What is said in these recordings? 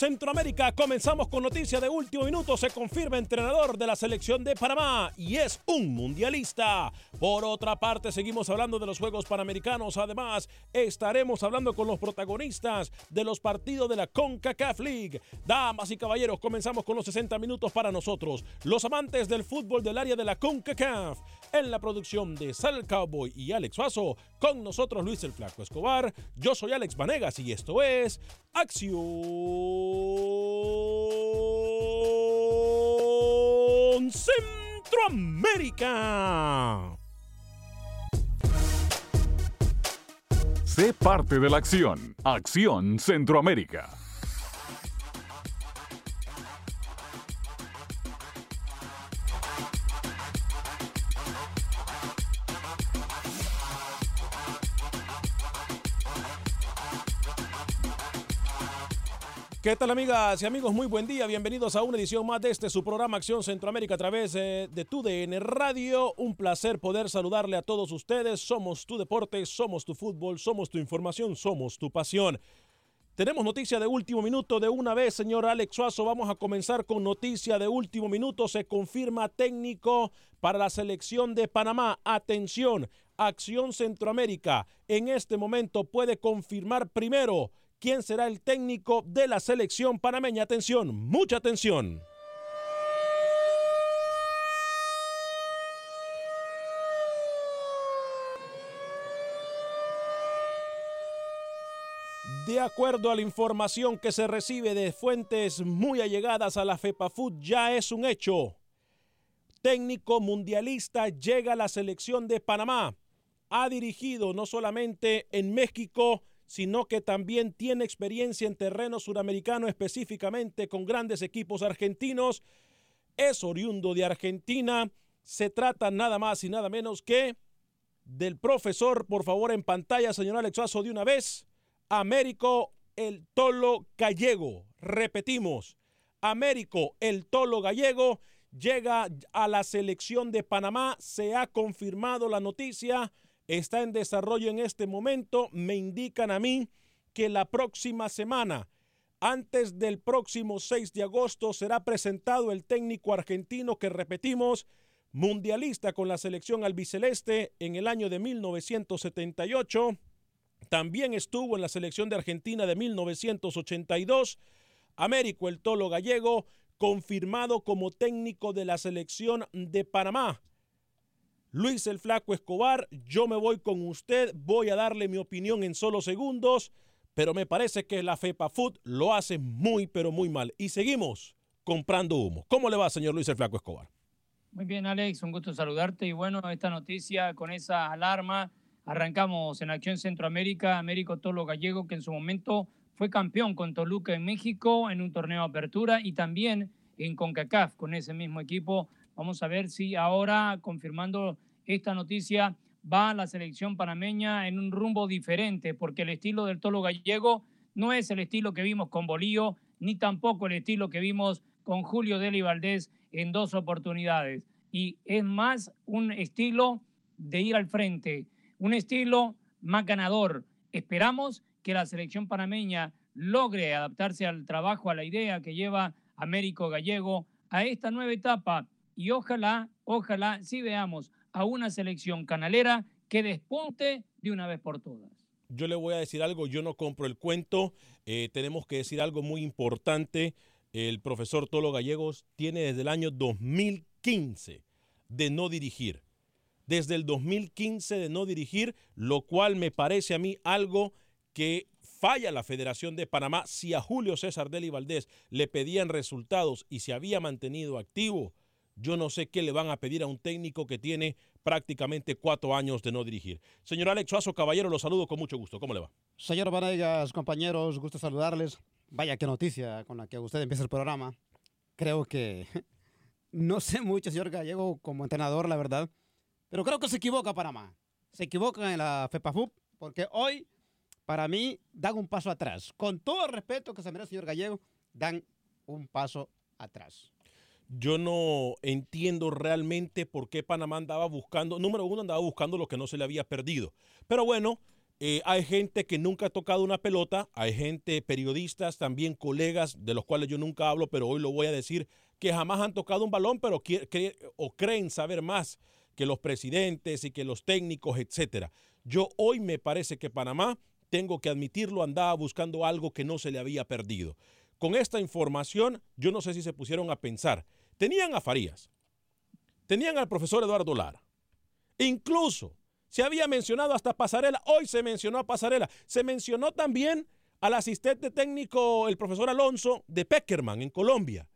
Centroamérica comenzamos con noticia de último minuto. Se confirma entrenador de la selección de Panamá y es un mundialista. Por otra parte, seguimos hablando de los Juegos Panamericanos. Además, estaremos hablando con los protagonistas de los partidos de la CONCACAF League. Damas y caballeros, comenzamos con los 60 minutos para nosotros, los amantes del fútbol del área de la CONCACAF. En la producción de Sal Cowboy y Alex Suazo, con nosotros Luis el Flaco Escobar. Yo soy Alex Vanegas y esto es Acción Centroamérica. Sé parte de la acción. Acción Centroamérica. ¿Qué tal amigas y amigos? Muy buen día. Bienvenidos a una edición más de este su programa Acción Centroamérica a través eh, de tu DN Radio. Un placer poder saludarle a todos ustedes. Somos tu deporte, somos tu fútbol, somos tu información, somos tu pasión. Tenemos noticia de último minuto de una vez, señor Alex Suazo. Vamos a comenzar con noticia de último minuto. Se confirma técnico para la selección de Panamá. Atención, Acción Centroamérica. En este momento puede confirmar primero quién será el técnico de la selección panameña. Atención, mucha atención. De acuerdo a la información que se recibe de fuentes muy allegadas a la FEPAFUT, ya es un hecho. Técnico mundialista llega a la selección de Panamá. Ha dirigido no solamente en México, sino que también tiene experiencia en terreno suramericano, específicamente con grandes equipos argentinos. Es oriundo de Argentina. Se trata nada más y nada menos que del profesor, por favor, en pantalla, señor Alex de una vez, Américo el Tolo Gallego. Repetimos, Américo el Tolo Gallego llega a la selección de Panamá. Se ha confirmado la noticia está en desarrollo en este momento. Me indican a mí que la próxima semana, antes del próximo 6 de agosto, será presentado el técnico argentino que repetimos, mundialista con la selección albiceleste en el año de 1978. También estuvo en la selección de Argentina de 1982. Américo el Tolo Gallego, confirmado como técnico de la selección de Panamá. Luis el Flaco Escobar, yo me voy con usted, voy a darle mi opinión en solo segundos. pero me parece que la FEPA Food lo hace muy, pero muy mal. Y seguimos comprando humo. ¿Cómo le va, señor Luis el Flaco Escobar? Muy bien, Alex, un gusto saludarte. Y bueno, esta noticia con esa alarma, arrancamos en Acción Centroamérica, Américo Tolo Gallego, que en su momento fue campeón con Toluca en México en un torneo de apertura y también en CONCACAF con ese mismo equipo. Vamos a ver si ahora, confirmando esta noticia, va la selección panameña en un rumbo diferente, porque el estilo del Tolo Gallego no es el estilo que vimos con Bolío, ni tampoco el estilo que vimos con Julio Deli Valdés en dos oportunidades. Y es más un estilo de ir al frente, un estilo más ganador. Esperamos que la selección panameña logre adaptarse al trabajo, a la idea que lleva Américo Gallego a esta nueva etapa y ojalá, ojalá sí veamos a una selección canalera que despunte de una vez por todas. Yo le voy a decir algo, yo no compro el cuento, eh, tenemos que decir algo muy importante el profesor Tolo Gallegos tiene desde el año 2015 de no dirigir. Desde el 2015 de no dirigir, lo cual me parece a mí algo que falla la Federación de Panamá. Si a Julio César Deli Valdés le pedían resultados y se había mantenido activo, yo no sé qué le van a pedir a un técnico que tiene prácticamente cuatro años de no dirigir. Señor Alex Suazo, caballero, lo saludo con mucho gusto. ¿Cómo le va? Señor Vanegas, compañeros, gusto saludarles. Vaya, qué noticia con la que usted empieza el programa. Creo que no sé mucho, señor Gallego, como entrenador, la verdad. Pero creo que se equivoca Panamá. Se equivoca en la FEPAFUP, porque hoy, para mí, dan un paso atrás. Con todo el respeto que se merece, señor Gallego, dan un paso atrás. Yo no entiendo realmente por qué Panamá andaba buscando, número uno, andaba buscando lo que no se le había perdido. Pero bueno, eh, hay gente que nunca ha tocado una pelota, hay gente, periodistas, también colegas de los cuales yo nunca hablo, pero hoy lo voy a decir, que jamás han tocado un balón, pero o creen saber más que los presidentes y que los técnicos, etcétera. Yo hoy me parece que Panamá, tengo que admitirlo, andaba buscando algo que no se le había perdido. Con esta información, yo no sé si se pusieron a pensar. Tenían a Farías, tenían al profesor Eduardo Lara, incluso se había mencionado hasta Pasarela, hoy se mencionó a Pasarela. Se mencionó también al asistente técnico, el profesor Alonso, de Peckerman en Colombia.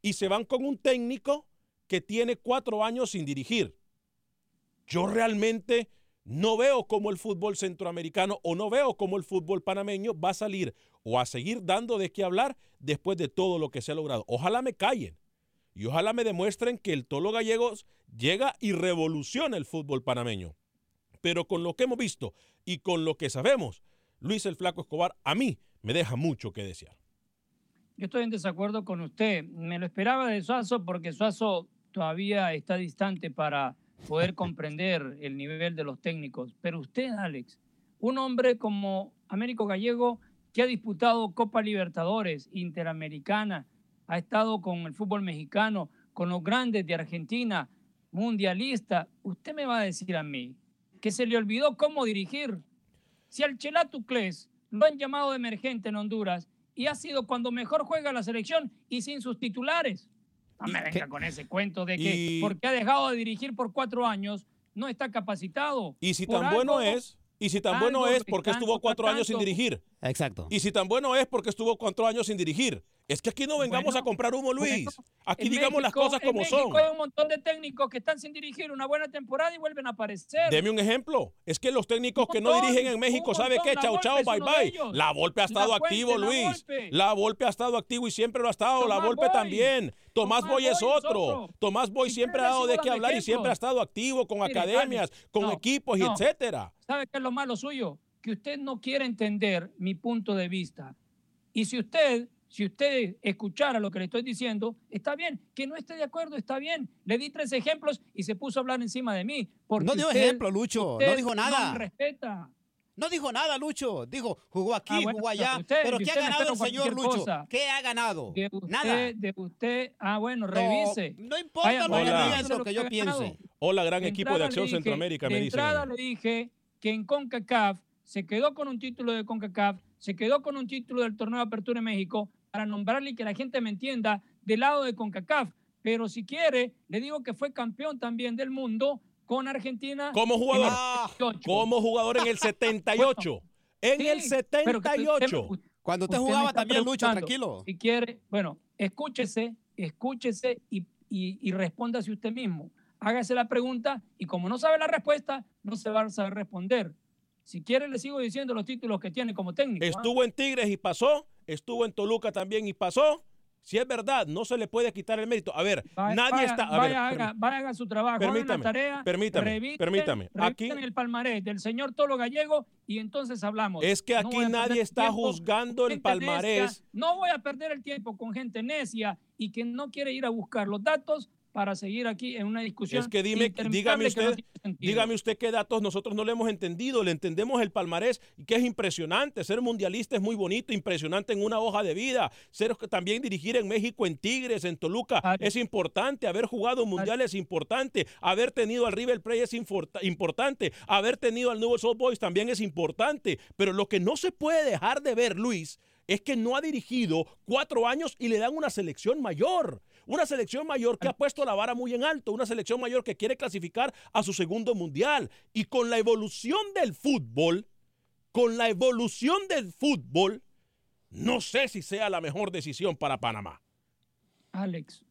Y se van con un técnico que tiene cuatro años sin dirigir. Yo realmente no veo cómo el fútbol centroamericano o no veo cómo el fútbol panameño va a salir o a seguir dando de qué hablar después de todo lo que se ha logrado. Ojalá me callen y ojalá me demuestren que el Tolo Gallegos llega y revoluciona el fútbol panameño. Pero con lo que hemos visto y con lo que sabemos, Luis el Flaco Escobar a mí me deja mucho que desear. Yo estoy en desacuerdo con usted. Me lo esperaba de Suazo porque Suazo todavía está distante para poder comprender el nivel de los técnicos. Pero usted, Alex, un hombre como Américo Gallego que ha disputado Copa Libertadores, Interamericana, ha estado con el fútbol mexicano, con los grandes de Argentina, mundialista, usted me va a decir a mí que se le olvidó cómo dirigir. Si al Chelato Cles lo han llamado de emergente en Honduras y ha sido cuando mejor juega la selección y sin sus titulares. No me venga con ese cuento de que porque ha dejado de dirigir por cuatro años no está capacitado. Y si tan bueno es, y si tan bueno es porque estuvo cuatro años sin dirigir. Exacto. Y si tan bueno es porque estuvo cuatro años sin dirigir. Es que aquí no vengamos a comprar humo, Luis. aquí digamos las cosas como son. Hay un montón de técnicos que están sin dirigir una buena temporada y vuelven a aparecer. Deme un ejemplo. Es que los técnicos que no dirigen en México, ¿sabe qué? Chao, chao, bye, bye. La Volpe ha estado activo, Luis. La Volpe ha estado activo y siempre lo ha estado. la Volpe también. Tomás, Boy es otro. Tomás Boy siempre ha dado de qué hablar y siempre ha estado activo con academias, con equipos y etcétera. ¿Sabe qué es lo malo suyo? Que usted no quiere entender mi punto de vista. Y si usted si usted escuchara lo que le estoy diciendo, está bien. Que no esté de acuerdo, está bien. Le di tres ejemplos y se puso a hablar encima de mí. no dio ejemplo, Lucho. No dijo nada. No respeta. No dijo nada, Lucho. Dijo, jugó aquí, ah, jugó allá. pero ¿qué ha ganado el señor Lucho? ¿Qué ha ganado? nada. De usted, ah, bueno, revise. No, importa lo que lo que yo piense. Hola, gran equipo de Acción Centroamérica, me dice. De entrada le dije que en CONCACAF se quedó con un título de CONCACAF, se quedó con un título del Torneo de Apertura en México, para nombrarle y que la gente me entienda del lado de CONCACAF. Pero si quiere, le digo que fue campeón también del mundo con Argentina. Como jugador. como jugador en el 78. En Sí, el pero que usted- 78. usted- Cuando usted jugaba también, Lucho, tranquilo. Si quiere, bueno, escúchese, escúchese y, y, y respóndase usted mismo. Hágase la pregunta y como no sabe la respuesta, no se va a saber responder. Si quiere, le sigo diciendo los títulos que tiene como técnico. ¿ah? Estuvo en Tigres y pasó, estuvo en Toluca también y pasó. Si es verdad, no se le puede quitar el mérito. A ver, Vaya- nadie vaya- está. A ver, vaya, haga, haga su trabajo, Permítame, la tarea, permítame, permítame. Aquí- el palmarés del señor Tolo Gallego y entonces hablamos. Es que aquí nadie está tiempo juzgando el necia. palmarés. No voy a perder el tiempo con gente necia y que no quiere ir a buscar los datos para seguir aquí en una discusión. Es que dime, dígame no usted, dígame usted qué datos nosotros no le hemos entendido, le entendemos el palmarés y que es impresionante, ser mundialista es muy bonito, impresionante en una hoja de vida, ser también dirigir en México, en Tigres, en Toluca es importante, haber jugado mundial es importante, haber tenido al River Plate es importa- importante, haber tenido al Newell's Old Boys también es importante, pero lo que no se puede dejar de ver, Luis, es que no ha dirigido cuatro años y le dan una selección mayor. Una selección mayor que ha puesto la vara muy en alto, una selección mayor que quiere clasificar a su segundo mundial. Y con la evolución del fútbol, con la evolución del fútbol, no sé si sea la mejor decisión para Panamá. Alex,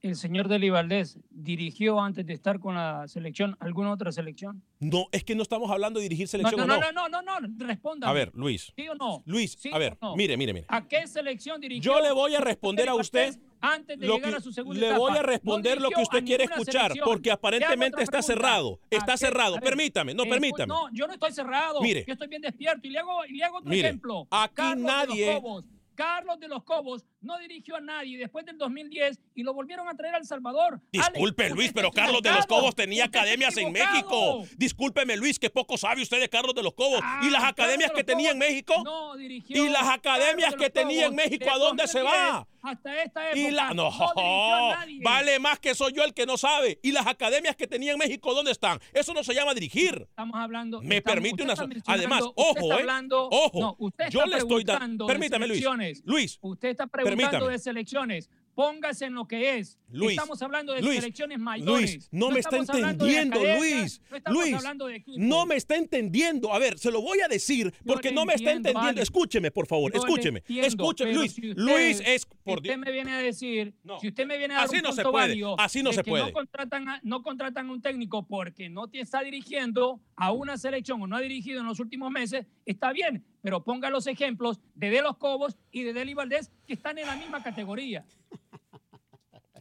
el señor Deli Valdés dirigió antes de estar con la selección alguna otra selección. No, es que no estamos hablando de dirigir No, selección no, o no, no. no, no, no, responda. A ver, Luis. ¿Sí o no? Luis, ¿Sí a ver, no? mire, mire, mire. ¿A qué selección dirigió? Yo le voy a responder a usted antes de lo llegar que- a su segunda le etapa. voy a No responder lo que usted quiere escuchar, selección. porque aparentemente está cerrado, ¿A está cerrado. ver, Permítame, no, escu- permítame. No, yo no estoy cerrado. Mire. Yo estoy bien despierto y le hago, y le hago otro Mire, ejemplo. aquí Carlos de los nadie- Cobos. Carlos de los Cobos no dirigió a nadie después del 2010 y lo volvieron a traer a El Salvador. Disculpe, Alex, Luis, pero Carlos de los. Cobos tenía academias en. México. Discúlpeme, Luis, que poco sabe usted de Carlos de los Cobos. ¿Y las Ah, academias que tenía en México? No dirigió. ¿Y las academias que tenía en México a dónde se 2010 va? Hasta esta época. Y la, no, a nadie. vale más que soy yo el que no sabe. ¿Y las academias que tenía en México dónde están? Eso no se llama dirigir. Estamos hablando. Me estamos- permite una. Además, ojo, ¿eh? hablando- ojo. no, usted yo está le estoy dando. Permítame, Luis. Luis. Usted está preguntando Permítame. de selecciones. Póngase en lo que es. Luis, estamos hablando de Luis, selecciones mayores. Luis, no, me está hablando entendiendo, Luis. No Luis, hablando de no me está entendiendo. A ver, se lo voy a decir porque le no me está entendiendo. Alex. Escúcheme, por favor, Yo escúcheme. entiendo, escúcheme, Luis. si usted- Luis es si por usted me viene a decir, si usted me viene a dar Así un no se punto puede, válido así no se puede. No contratan, a, no contratan a un técnico porque no te está dirigiendo a una selección o no ha dirigido en los últimos meses, está bien, pero ponga los ejemplos de De Los Cobos y de Deli Valdés que están en la misma categoría.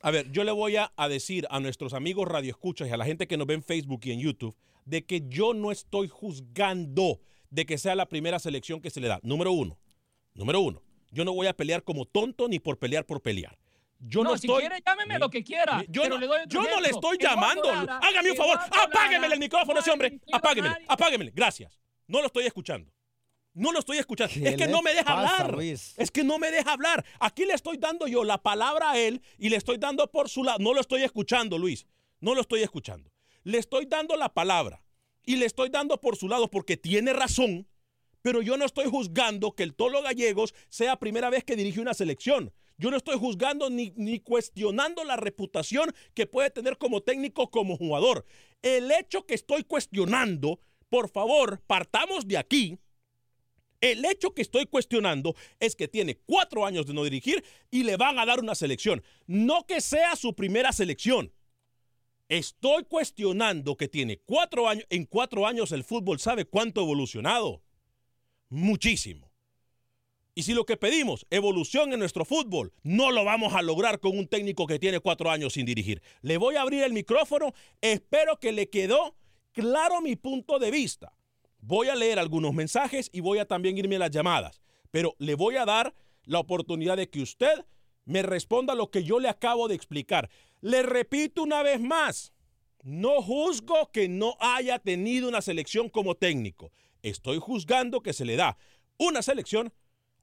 A ver, yo le voy a, a decir a nuestros amigos radioescuchas y a la gente que nos ve en Facebook y en YouTube de que yo no estoy juzgando de que sea la primera selección que se le da. Número uno. Número uno. Yo no voy a pelear como tonto ni por pelear por pelear. Yo no, no, si estoy. quiere, llámeme lo que quiera. Yo, no, le doy yo no le estoy Eduardo llamando. Lara, Hágame un favor. Eduardo Apáguemele Lara, el micrófono a ese hombre. Apáguemele. Apáguemele. Gracias. No lo estoy escuchando. No lo estoy escuchando. ¿Qué Es que no me deja pasa, hablar. Luis? Es que no me deja hablar. Aquí le estoy dando yo la palabra a él y le estoy dando por su lado. No lo estoy escuchando, Luis. No lo estoy escuchando. Le estoy dando la palabra y le estoy dando por su lado porque tiene razón, pero yo no estoy juzgando que el Tolo Gallegos sea primera vez que dirige una selección. Yo no estoy juzgando ni, ni cuestionando la reputación que puede tener como técnico, como jugador. El hecho que estoy cuestionando, por favor, partamos de aquí. El hecho que estoy cuestionando es que tiene cuatro años de no dirigir y le van a dar una selección. No que sea su primera selección. Estoy cuestionando que tiene cuatro años. En cuatro años el fútbol sabe cuánto ha evolucionado. Muchísimo. Y si lo que pedimos, evolución en nuestro fútbol, no lo vamos a lograr con un técnico que tiene cuatro años sin dirigir. Le voy a abrir el micrófono. Espero que le quedó claro mi punto de vista. Voy a leer algunos mensajes y voy a también irme a las llamadas. Pero le voy a dar la oportunidad de que usted me responda lo que yo le acabo de explicar. Le repito una vez más, no juzgo que no haya tenido una selección como técnico. Estoy juzgando que se le da una selección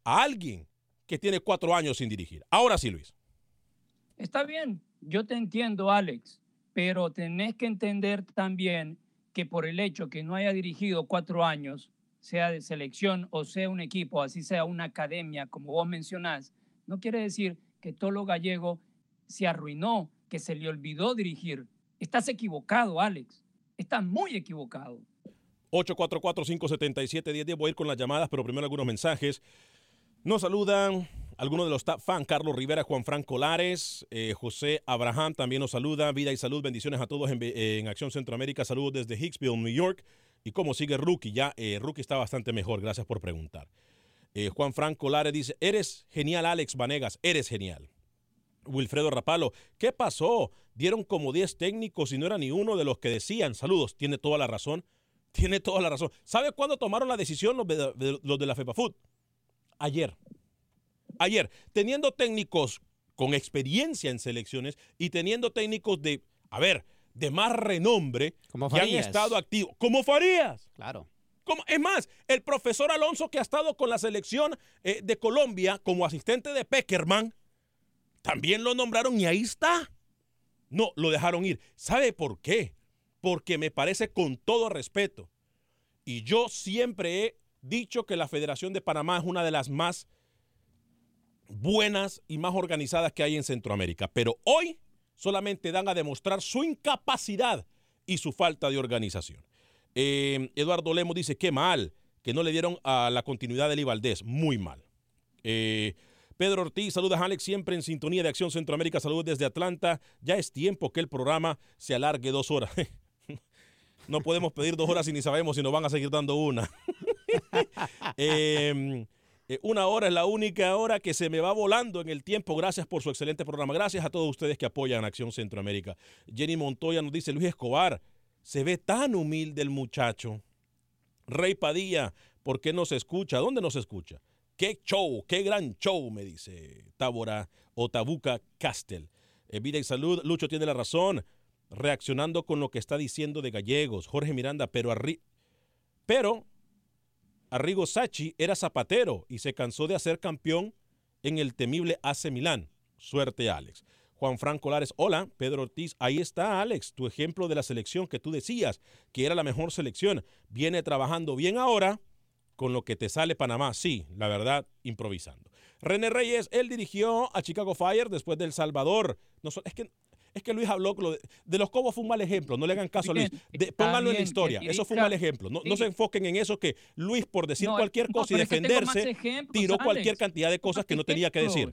a alguien que tiene cuatro años sin dirigir. Ahora sí, Luis. Está bien, yo te entiendo, Alex, pero tenés que entender también que por el hecho que no haya dirigido cuatro años, sea de selección o sea un equipo, así sea una academia, como vos mencionás, no quiere decir que Tolo Gallego se arruinó, que se le olvidó dirigir. Estás equivocado, Alex. Estás muy equivocado. 844-577-1010. Voy a ir con las llamadas, pero primero algunos mensajes. Nos saludan algunos de los fan, Carlos Rivera, Juan Franco Lares, eh, José Abraham también nos saluda. Vida y salud, bendiciones a todos en, en Acción Centroamérica. Saludos desde Hicksville, New York. ¿Y cómo sigue Rookie? Ya eh, Rookie está bastante mejor, gracias por preguntar. Eh, Juan Franco Lares dice, eres genial Alex Vanegas, eres genial. Wilfredo Rapalo, ¿qué pasó? Dieron como 10 técnicos y no era ni uno de los que decían. Saludos, tiene toda la razón. Tiene toda la razón. ¿Sabe cuándo tomaron la decisión los de, los de la FEPA Food? Ayer. Ayer, teniendo técnicos con experiencia en selecciones y teniendo técnicos de, a ver, de más renombre Como que han estado activos. Como Farías. Claro. Como- es más, el profesor Alonso que ha estado con la selección eh, de Colombia como asistente de Peckerman, también lo nombraron y ahí está. No, lo dejaron ir. ¿Sabe por qué? Porque me parece con todo respeto. Y yo siempre he dicho que la Federación de Panamá es una de las más buenas y más organizadas que hay en Centroamérica. Pero hoy solamente dan a demostrar su incapacidad y su falta de organización. Eh, Eduardo Lemos dice, qué mal, que no le dieron a la continuidad de Eli Valdés. Muy mal. Eh, Pedro Ortiz, saludos Alex, siempre en sintonía de Acción Centroamérica, saludos desde Atlanta. Ya es tiempo que el programa se alargue dos horas. no podemos pedir dos horas y ni sabemos si nos van a seguir dando una. Eh, eh, una hora es la única hora que se me va volando en el tiempo. Gracias por su excelente programa. Gracias a todos ustedes que apoyan Acción Centroamérica. Jenny Montoya nos dice, Luis Escobar, se ve tan humilde el muchacho. Rey Padilla, ¿por qué no se escucha? ¿Dónde no se escucha? Qué show, qué gran show, me dice Tábora o Tabuca Castel. Eh, vida y salud, Lucho tiene la razón. Reaccionando con lo que está diciendo de Gallegos, Jorge Miranda, pero arri pero Arrigo Sacchi era zapatero y se cansó de hacer campeón en el temible AC Milán. Suerte, Alex. Juan Franco Lares, hola, Pedro Ortiz, ahí está Alex, tu ejemplo de la selección que tú decías que era la mejor selección. Viene trabajando bien ahora con lo que te sale Panamá. Sí, la verdad, improvisando. René Reyes, él dirigió a Chicago Fire después del Salvador. No, es que es que Luis habló de, de los Cobos fue un mal ejemplo. No le hagan caso a Luis. De- pónganlo en la historia. Eso fue un mal ejemplo. No, se enfoquen en eso que Luis, por decir No, cualquier no, cosa y defenderse, ejemplos, tiró Alex. cualquier cantidad de cosas que no tenía que decir.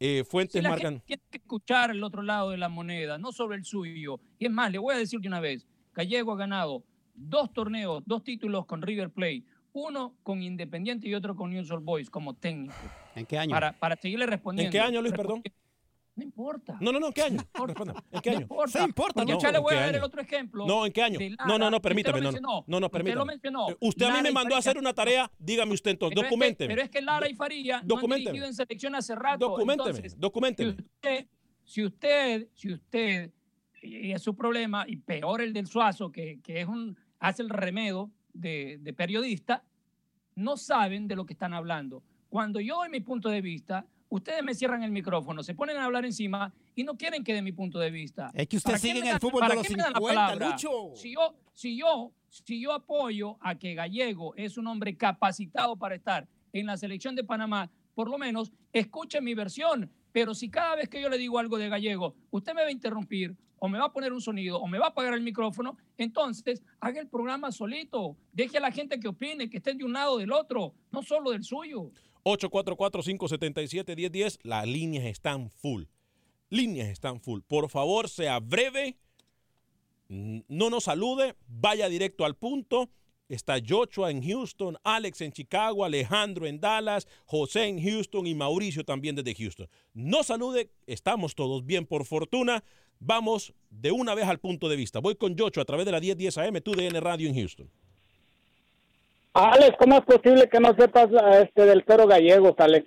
Eh, Si fuentes la marcan. gente tiene que escuchar el otro lado de la moneda, no sobre el suyo. Y es más, le voy a decir de una vez, Gallego ha ganado dos torneos, dos títulos con River Plate, uno con Independiente y otro con News Old Boys como técnico. ¿En qué año? Para, para seguirle respondiendo. ¿En qué año, Luis, perdón? No importa. No, no, no, ¿en qué año? No Responda, ¿En qué No año? importa. Sí importa, Porque ¿no? ya le ¿En voy a dar el otro ejemplo. No, ¿en qué año? No, no, no, Usted permítame. lo No, no, no, no, Usted lo permítame. mencionó. Eh, Usted a mí me mandó a hacer una tarea, dígame usted entonces, Pero es que- documenteme. pero es que Lara y Faría no han dirigido en selección hace rato. Documénteme, Entonces, documénteme. Si usted, si usted, si usted, y es su problema, y peor el del Suazo, que, que es un, hace el remedo de, de periodista, no saben de lo que están hablando. Cuando yo doy mi punto de vista, ustedes me cierran el micrófono, se ponen a hablar encima y no quieren que dé mi punto de vista. Es que usted ¿Para qué sigue en el fútbol de los qué me dan la 50, palabra? Lucho. Si yo, si yo, si yo apoyo a que Gallego es un hombre capacitado para estar en la selección de Panamá, por lo menos escuche mi versión. Pero si cada vez que yo le digo algo de Gallego, usted me va a interrumpir o me va a poner un sonido o me va a apagar el micrófono, entonces haga el programa solito. Deje a la gente que opine, que estén de un lado o del otro, no solo del suyo. 844-577-1010. Las líneas están full. Líneas están full. Por favor, sea breve. No nos salude. Vaya directo al punto. Está Joshua en Houston, Alex en Chicago, Alejandro en Dallas, José en Houston y Mauricio también desde Houston. No salude. Estamos todos bien por fortuna. Vamos de una vez al punto de vista. Voy con Joshua a través de la 1010 AM, tu DN Radio en Houston. Alex, ¿cómo es posible que no sepas este del toro gallego, Alex?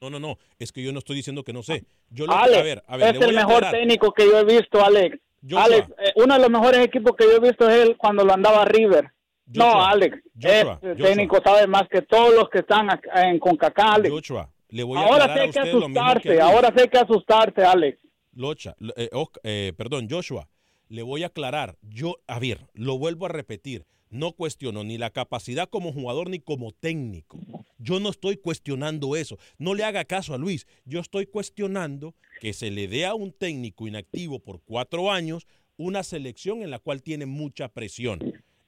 No, no, no. Es que yo no estoy diciendo que no sé. Yo lo, Alex, a ver, a ver, es le voy el mejor técnico que yo he visto, Alex. Joshua. Alex, eh, uno de los mejores equipos que yo he visto es él cuando lo andaba River. no, Alex, Joshua, este técnico sabe más que todos los que están en CONCACAF, Alex. Joshua, le voy a Ahora a hay que que asustarte, Luis. ahora hay que asustarte, Alex. Locha, lo- eh, eh, perdón, Joshua, le voy a aclarar. Yo, a ver, lo vuelvo a repetir. No cuestiono ni la capacidad como jugador ni como técnico. Yo no estoy cuestionando eso. No le haga caso a Luis. Yo estoy cuestionando que se le dé a un técnico inactivo por cuatro años una selección en la cual tiene mucha presión.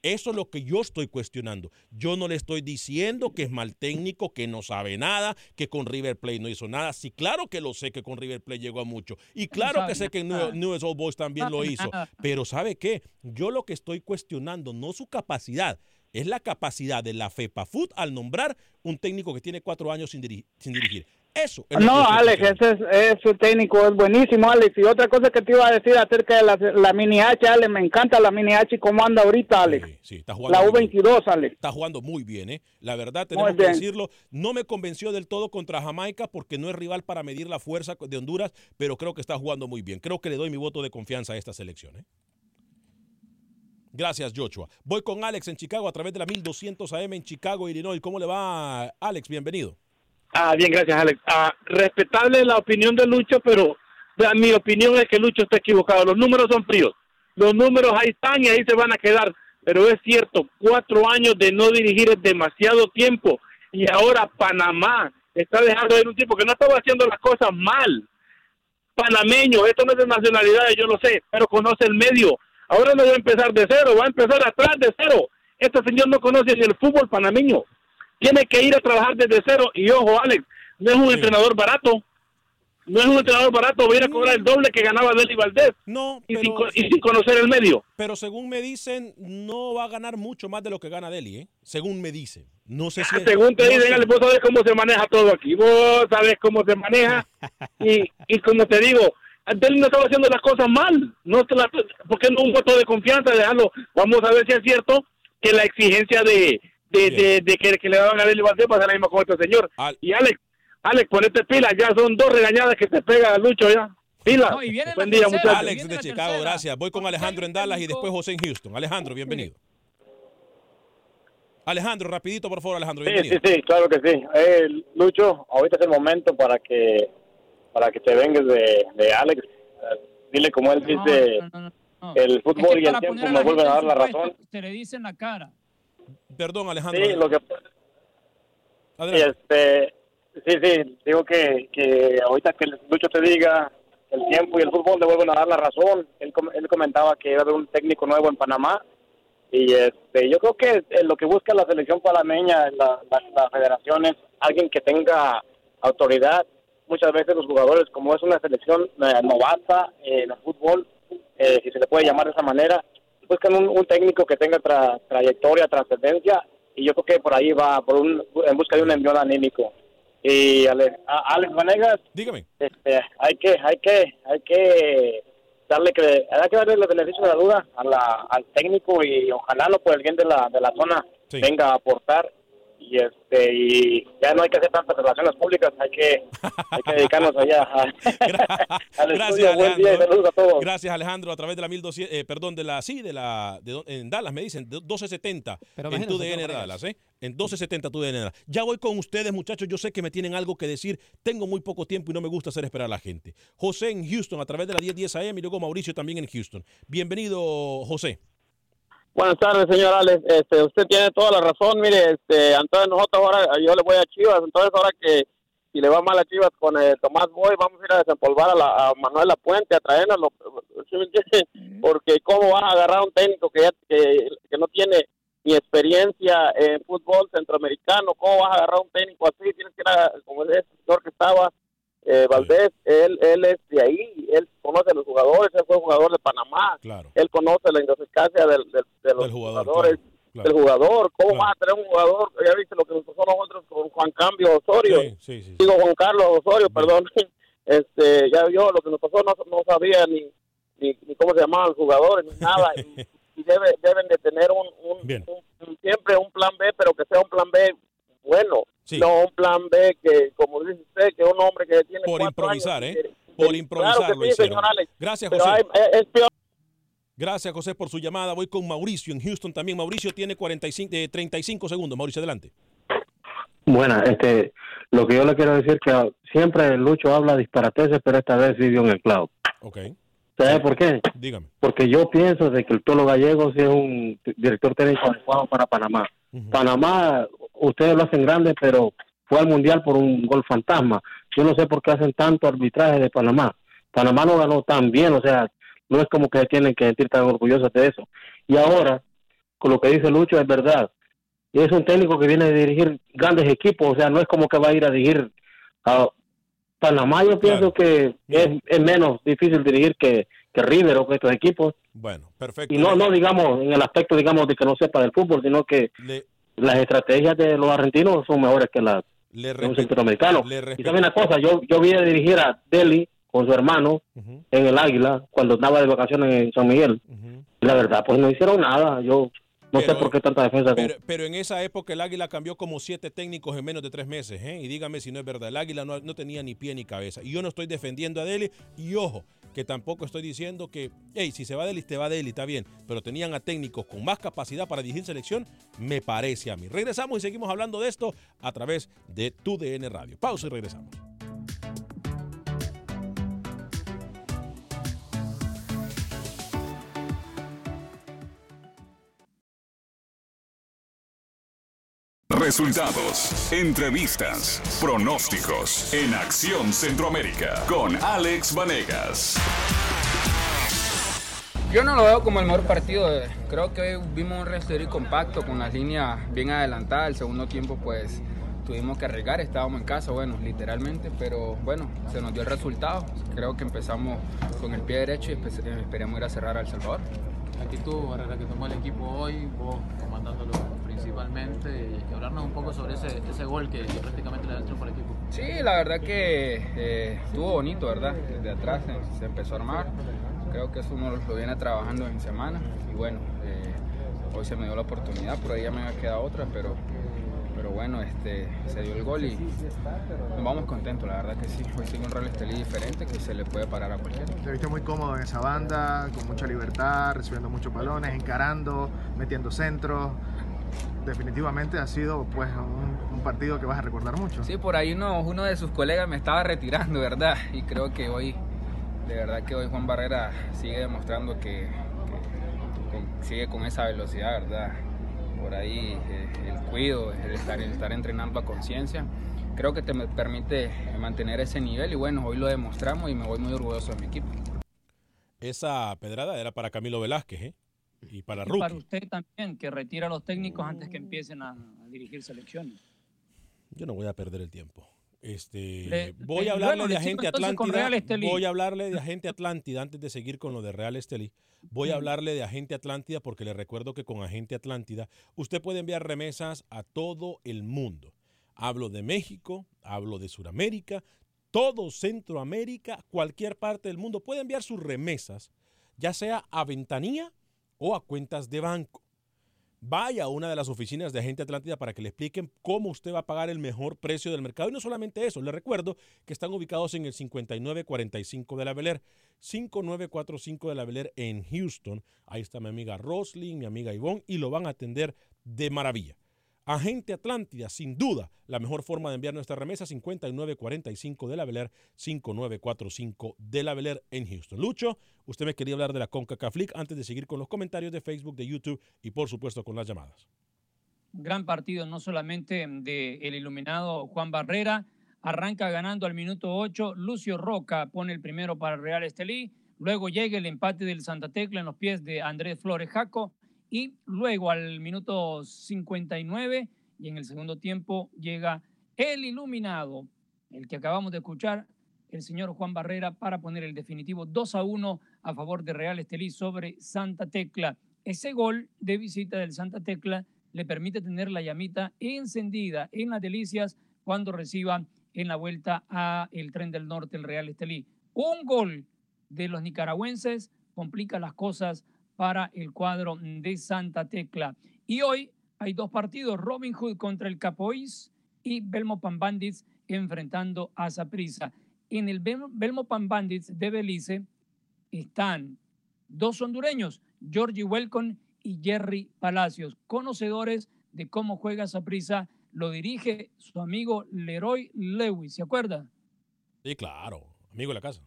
Eso es lo que yo estoy cuestionando. Yo no le estoy diciendo que es mal técnico, que no sabe nada, que con River Plate no hizo nada. Sí, claro que lo sé que con River Plate llegó a mucho. Y claro que sé que Newell's Old Boys también lo hizo. Pero ¿sabe qué? Yo lo que estoy cuestionando no su capacidad, es la capacidad de la FEPA Food al nombrar un técnico que tiene cuatro años sin, diri- sin dirigir. Eso. es No, Alex, ese, es, ese técnico es buenísimo, Alex. Y otra cosa que te iba a decir acerca de la, la mini H, Alex, me encanta la mini H y cómo anda ahorita, Alex. Sí, está jugando La muy bien. U22, Alex. Está jugando muy bien, ¿eh? La verdad, tenemos que decirlo. No me convenció del todo contra Jamaica porque no es rival para medir la fuerza de Honduras, pero creo que está jugando muy bien. Creo que le doy mi voto de confianza a esta selección, ¿eh? Gracias, Joshua. Voy con Alex en Chicago a través de la 1200 AM en Chicago, Illinois. ¿Cómo le va, Alex? Bienvenido. Ah, bien, gracias, Alex. Ah, respetable la opinión de Lucho, pero mi opinión es que Lucho está equivocado. Los números son fríos. Los números ahí están y ahí se van a quedar. Pero es cierto, cuatro años de no dirigir es demasiado tiempo. Y ahora Panamá está dejando de ir un tipo que no estaba haciendo las cosas mal. Panameño, esto no es de nacionalidades, yo lo sé, pero conoce el medio. Ahora no va a empezar de cero, va a empezar atrás de cero. Este señor no conoce ni el fútbol panameño tiene que ir a trabajar desde cero. Y ojo, Alex, no es un entrenador barato. No es un entrenador barato, va a ir a cobrar el doble que ganaba Deli Valdés. No, y, sin, co- y sin conocer el medio. Pero según me dicen, no va a ganar mucho más de lo que gana Deli, ¿eh? Según me dicen. No sé si. es- Según te no dicen, sé. Vos sabés cómo se maneja todo aquí. Vos sabés cómo se maneja. y, y como te digo, Deli no estaba haciendo las cosas mal. No te la, ¿Por qué no un voto de confianza? Dejarlo. Vamos a ver si es cierto que la exigencia de, de, de, de que, que le daban a Deli Valdés pasa la misma con este señor. Y Alex, Alex, ponete pilas. Ya son dos regañadas que te pega Lucho ya. Pilas. No, y viene la Buen día, muchachos. Alex de Chicago, gracias. Voy con Alejandro en Dallas y después José en Houston. Alejandro, bienvenido. Alejandro, rapidito, por favor, Alejandro, Sí, bienvenido. sí, sí, claro que sí. Eh, Lucho, ahorita es el momento para que para que te vengas de, de Alex. Eh, Dile como él dice, el fútbol Es que y el tiempo me vuelven a dar la razón. Se le dice en la cara. Perdón, Alejandro. Sí, lo que Adelante. este, sí, sí, digo que, que ahorita que Lucho te diga el tiempo y el fútbol le vuelven a dar la razón. Él, él comentaba que iba a haber un técnico nuevo en Panamá y este, yo creo que eh, lo que busca la selección panameña, la, la, la federación es alguien que tenga autoridad. Muchas veces los jugadores, como es una selección eh, novata eh, en el fútbol, eh, si se le puede llamar de esa manera, buscan un, un técnico que tenga tra- trayectoria, trascendencia, y yo creo que por ahí va, por un, en busca de un envión anímico. Y Ale- a- Alex Vanegas, dígame, este, hay que, hay que, hay que darle que, hay que darle el beneficio de la duda a la, al técnico y ojalá no por el bien de la, de la zona venga a aportar y este y ya no hay que hacer tantas relaciones públicas, hay que, hay que dedicarnos allá a, al Gracias, estudio. Buen día y saludos a todos. Gracias, Alejandro, a través de la 1200, eh, perdón, de la, sí, de la, de, en Dallas me dicen, de 1270 Pero en tu DN Dallas, ¿eh? En 1270 tu DN Dallas. Ya voy con ustedes, muchachos, yo sé que me tienen algo que decir, tengo muy poco tiempo y no me gusta hacer esperar a la gente. José en Houston, a través de la 1010 AM y luego Mauricio también en Houston. Bienvenido, José. Buenas tardes, señor Alex. Este, usted tiene toda la razón. Mire, este, entonces nosotros ahora, yo le voy a Chivas. Entonces ahora que si le va mal a Chivas con eh, Tomás Boy, vamos a ir a desempolvar a, la, a Manuel Lapuente, a traernoslo. Porque cómo van a agarrar a un técnico que, ya, que, que no tiene ni experiencia en fútbol centroamericano, cómo vas a agarrar a un técnico así, tienes que ir a, como ese señor que estaba, eh, Valdés, él, él es de ahí, él conoce a los jugadores, él fue jugador de Panamá, él conoce la idiosincrasia del, del- de los jugadores, del jugador, cómo vas a tener un jugador, ya viste lo que nos pasó a nosotros con Juan Cambio Osorio, Sí, sí, digo Juan Carlos Osorio, perdón, este, ya vio lo que nos pasó, no, no sabía ni, ni, ni cómo se llamaban los jugadores, ni nada, y, y debe, deben de tener un- un- siempre un plan B, pero que sea un plan B bueno, no un plan B que, como dice usted, que un hombre que tiene Por improvisar, años, ¿eh? que- Por que- improvisar claro que lo sí, hicieron. señor Alex. Gracias, José. hay- es peor Gracias, José, por su llamada. Voy con Mauricio en Houston también. Mauricio tiene 45, eh, 35 segundos. Mauricio, adelante. Bueno, este, lo que yo le quiero decir que siempre Lucho habla disparateses, pero esta vez sí dio en el clavo. Ok. ¿Sabe por qué? Dígame. Porque yo pienso de que el Tolo Gallegos es un director técnico adecuado para Panamá. Panamá, ustedes lo hacen grande, pero fue al Mundial por un gol fantasma. Yo no sé por qué hacen tanto arbitraje de Panamá. Panamá no ganó tan bien, o sea, no es como que tienen que sentir tan orgullosos de eso. Y ahora, con lo que dice Lucho es verdad. Y es un técnico que viene a dirigir grandes equipos, o sea, no es como que va a ir a dirigir a Panamá. Yo pienso que es, es menos difícil dirigir que, que River o que estos equipos. Bueno, perfecto. Y no, no digamos en el aspecto, digamos, de que no sepa del fútbol, sino que Le- las estrategias de los argentinos son mejores que las Le de un centroamericano. le Y sabe una cosa, yo, yo vi a dirigir a Delhi con su hermano en el Águila cuando andaba de vacaciones en San Miguel. Y la verdad, pues no hicieron nada. Yo no sé Pero- por qué tanta defensa. Pero, pero en esa época el Águila cambió como siete técnicos en menos de tres meses. ¿eh? Y dígame si no es verdad. El Águila no, no tenía ni pie ni cabeza. Y yo no estoy defendiendo a Deli. Y ojo, que tampoco estoy diciendo que, hey, si se va Deli, te va Deli, está bien. Pero tenían a técnicos con más capacidad para dirigir selección, me parece a mí. Regresamos y seguimos hablando de esto a través de tu DN Radio. Pausa y regresamos. Resultados, entrevistas, pronósticos en Acción Centroamérica con Alex Vanegas. Yo no lo veo como el mejor partido. eh. Creo que hoy vimos un Real compacto con las líneas bien adelantadas. El segundo tiempo, pues tuvimos que arriesgar. Estábamos en casa, bueno, literalmente, pero bueno, se nos dio el resultado. Creo que empezamos con el pie derecho y espe- esperemos ir a cerrar a El Salvador. La actitud Barrera, que tomó el equipo hoy, vos comandándolo principalmente, y hablarnos un poco sobre ese, ese gol que, que prácticamente le da el triunfo al equipo. Sí, la verdad que eh, estuvo bonito, ¿verdad? Desde atrás se, se empezó a armar. Creo que eso uno lo viene trabajando en semana. Y bueno, eh, hoy se me dio la oportunidad, por ahí ya me había quedado otra, pero, pero bueno, este, se dio el gol y nos vamos contentos, la verdad que sí. Hoy sigue un Real Estelí diferente que se le puede parar a cualquiera. Te viste muy cómodo en esa banda, con mucha libertad, recibiendo muchos balones, encarando, metiendo centros. Definitivamente ha sido pues un, un partido que vas a recordar mucho. Sí, por ahí uno, uno de sus colegas me estaba retirando, ¿verdad? Y creo que hoy, de verdad que hoy Juan Barrera sigue demostrando que, que con- sigue con esa velocidad, ¿verdad? Por ahí eh, el cuido, el estar, el estar entrenando a conciencia, creo que te permite mantener ese nivel y bueno, hoy lo demostramos y me voy muy orgulloso de mi equipo. Esa pedrada era para Camilo Velázquez, ¿eh? Y para Y para usted también, que retira a los técnicos antes que empiecen a, a dirigir selecciones. Yo no voy a perder el tiempo. Este, Le- voy a hablarle bueno, de agente Atlántida. Real Estelí. Voy a hablarle de agente Atlántida antes de seguir con lo de Real Estelí. Voy a Mm. hablarle de agente Atlántida porque le recuerdo que con agente Atlántida usted puede enviar remesas a todo el mundo. Hablo de México, hablo de Sudamérica, todo Centroamérica, cualquier parte del mundo puede enviar sus remesas, ya sea a ventanilla o a cuentas de banco. Vaya a una de las oficinas de Agente Atlántida para que le expliquen cómo usted va a pagar el mejor precio del mercado. Y no solamente eso, le recuerdo que están ubicados en el 5945 de la Bel Air, 5945 de la Bel Air en Houston. Ahí está mi amiga Roslyn, mi amiga Ivonne, y lo van a atender de maravilla. Agente Atlántida, sin duda, la mejor forma de enviar nuestra remesa, 5945 de la Bel Air, 5945 de la Bel Air en Houston. Lucho, usted me quería hablar de la CONCACAF League antes de seguir con los comentarios de Facebook, de YouTube y por supuesto con las llamadas. Gran partido, no solamente de el iluminado Juan Barrera, arranca ganando al minuto 8, Lucio Roca pone el primero para Real Estelí, luego llega el empate del Santa Tecla en los pies de Andrés Flores Jaco y luego al minuto 59 y en el segundo tiempo llega el iluminado, el que acabamos de escuchar, el señor Juan Barrera para poner el definitivo 2 a 1 a favor de Real Estelí sobre Santa Tecla. Ese gol de visita del Santa Tecla le permite tener la llamita encendida en las delicias cuando reciba en la vuelta a el tren del norte el Real Estelí. Un gol de los nicaragüenses complica las cosas para el cuadro de Santa Tecla. Y hoy hay dos partidos, Robin Hood contra el Capoís y Belmo Pan Bandits enfrentando a Saprissa. En el Bel- Belmo Pan Bandits de Belice están dos hondureños, Georgie Welcome y Jerry Palacios, conocedores de cómo juega Saprissa. Lo dirige su amigo Leroy Lewis, ¿se acuerda? Sí, claro, amigo de la casa.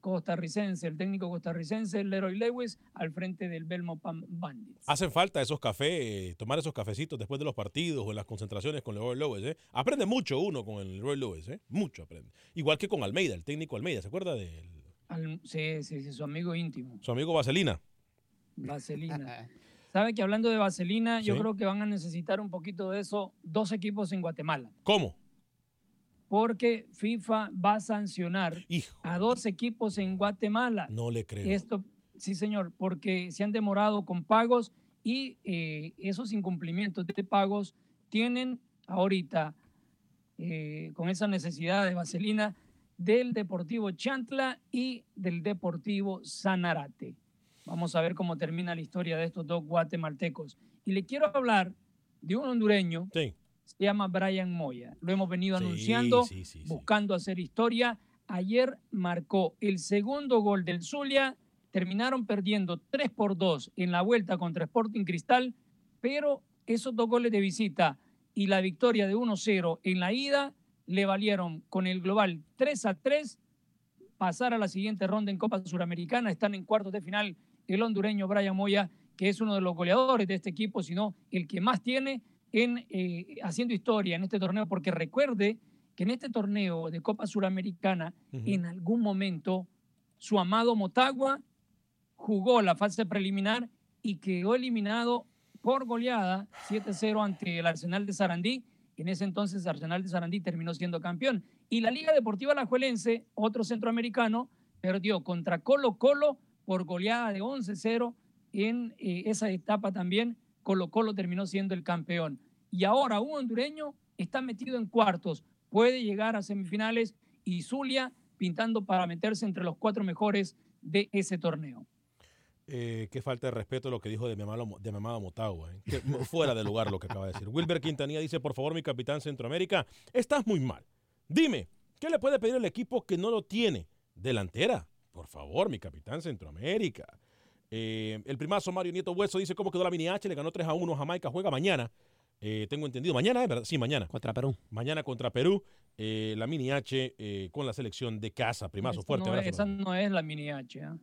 Costarricense, el técnico costarricense Leroy Lewis al frente del Belmo Bandits. Hacen falta esos cafés, tomar esos cafecitos después de los partidos o en las concentraciones con Leroy Lewis. ¿eh? Aprende mucho uno con el Leroy Lewis, ¿eh? mucho aprende. Igual que con Almeida, el técnico Almeida, ¿se acuerda de él? Al- sí, sí, sí, su amigo íntimo, su amigo Vaselina? Vaselina. Sabe que hablando de vaselina, yo creo que van a necesitar un poquito de eso dos equipos en Guatemala. ¿Cómo? Porque FIFA va a sancionar a dos equipos en Guatemala. No le creo. Esto, sí, señor, porque se han demorado con pagos y eh, esos incumplimientos de pagos tienen ahorita, eh, con esa necesidad de vaselina, del Deportivo Chantla y del Deportivo Sanarate. Vamos a ver cómo termina la historia de estos dos guatemaltecos. Y le quiero hablar de un hondureño, se llama Brian Moya. Lo hemos venido Sí, anunciando, sí, sí, sí. buscando hacer historia. Ayer marcó el segundo gol del Zulia. Terminaron perdiendo 3 por 2 en la vuelta contra Sporting Cristal, pero esos dos goles de visita y la victoria de 1-0 en la ida le valieron con el global 3 a 3 pasar a la siguiente ronda en Copa Suramericana. Están en cuartos de final el hondureño Brian Moya, que es uno de los goleadores de este equipo, sino el que más tiene en eh, haciendo historia en este torneo, porque recuerde que en este torneo de Copa Suramericana, en algún momento, su amado Motagua jugó la fase preliminar y quedó eliminado por goleada 7-0 ante el Arsenal de Sarandí. En ese entonces Arsenal de Sarandí terminó siendo campeón. Y la Liga Deportiva Alajuelense, otro centroamericano, perdió contra Colo Colo por goleada de 11-0 en eh, esa etapa también. Colo Colo terminó siendo el campeón. Y ahora un hondureño está metido en cuartos, puede llegar a semifinales y Zulia pintando para meterse entre los cuatro mejores de ese torneo. Eh, qué falta de respeto lo que dijo de mi amado, de mi Motagua. ¿eh? Que fuera de lugar lo que acaba de decir. Wilber Quintanilla dice, por favor, mi capitán Centroamérica, estás muy mal. Dime, ¿qué le puede pedir el equipo que no lo tiene? Delantera. Por favor, mi capitán Centroamérica. Eh, el primazo Mario Nieto Hueso dice cómo quedó la mini H, le ganó 3 a 1 Jamaica, juega mañana. Eh, tengo entendido, mañana es verdad, sí, mañana. Contra Perú. Mañana contra Perú, eh, la mini H eh, con la selección de casa, primazo, fuerte no, abrazo. esa no es la mini H. ¿ah?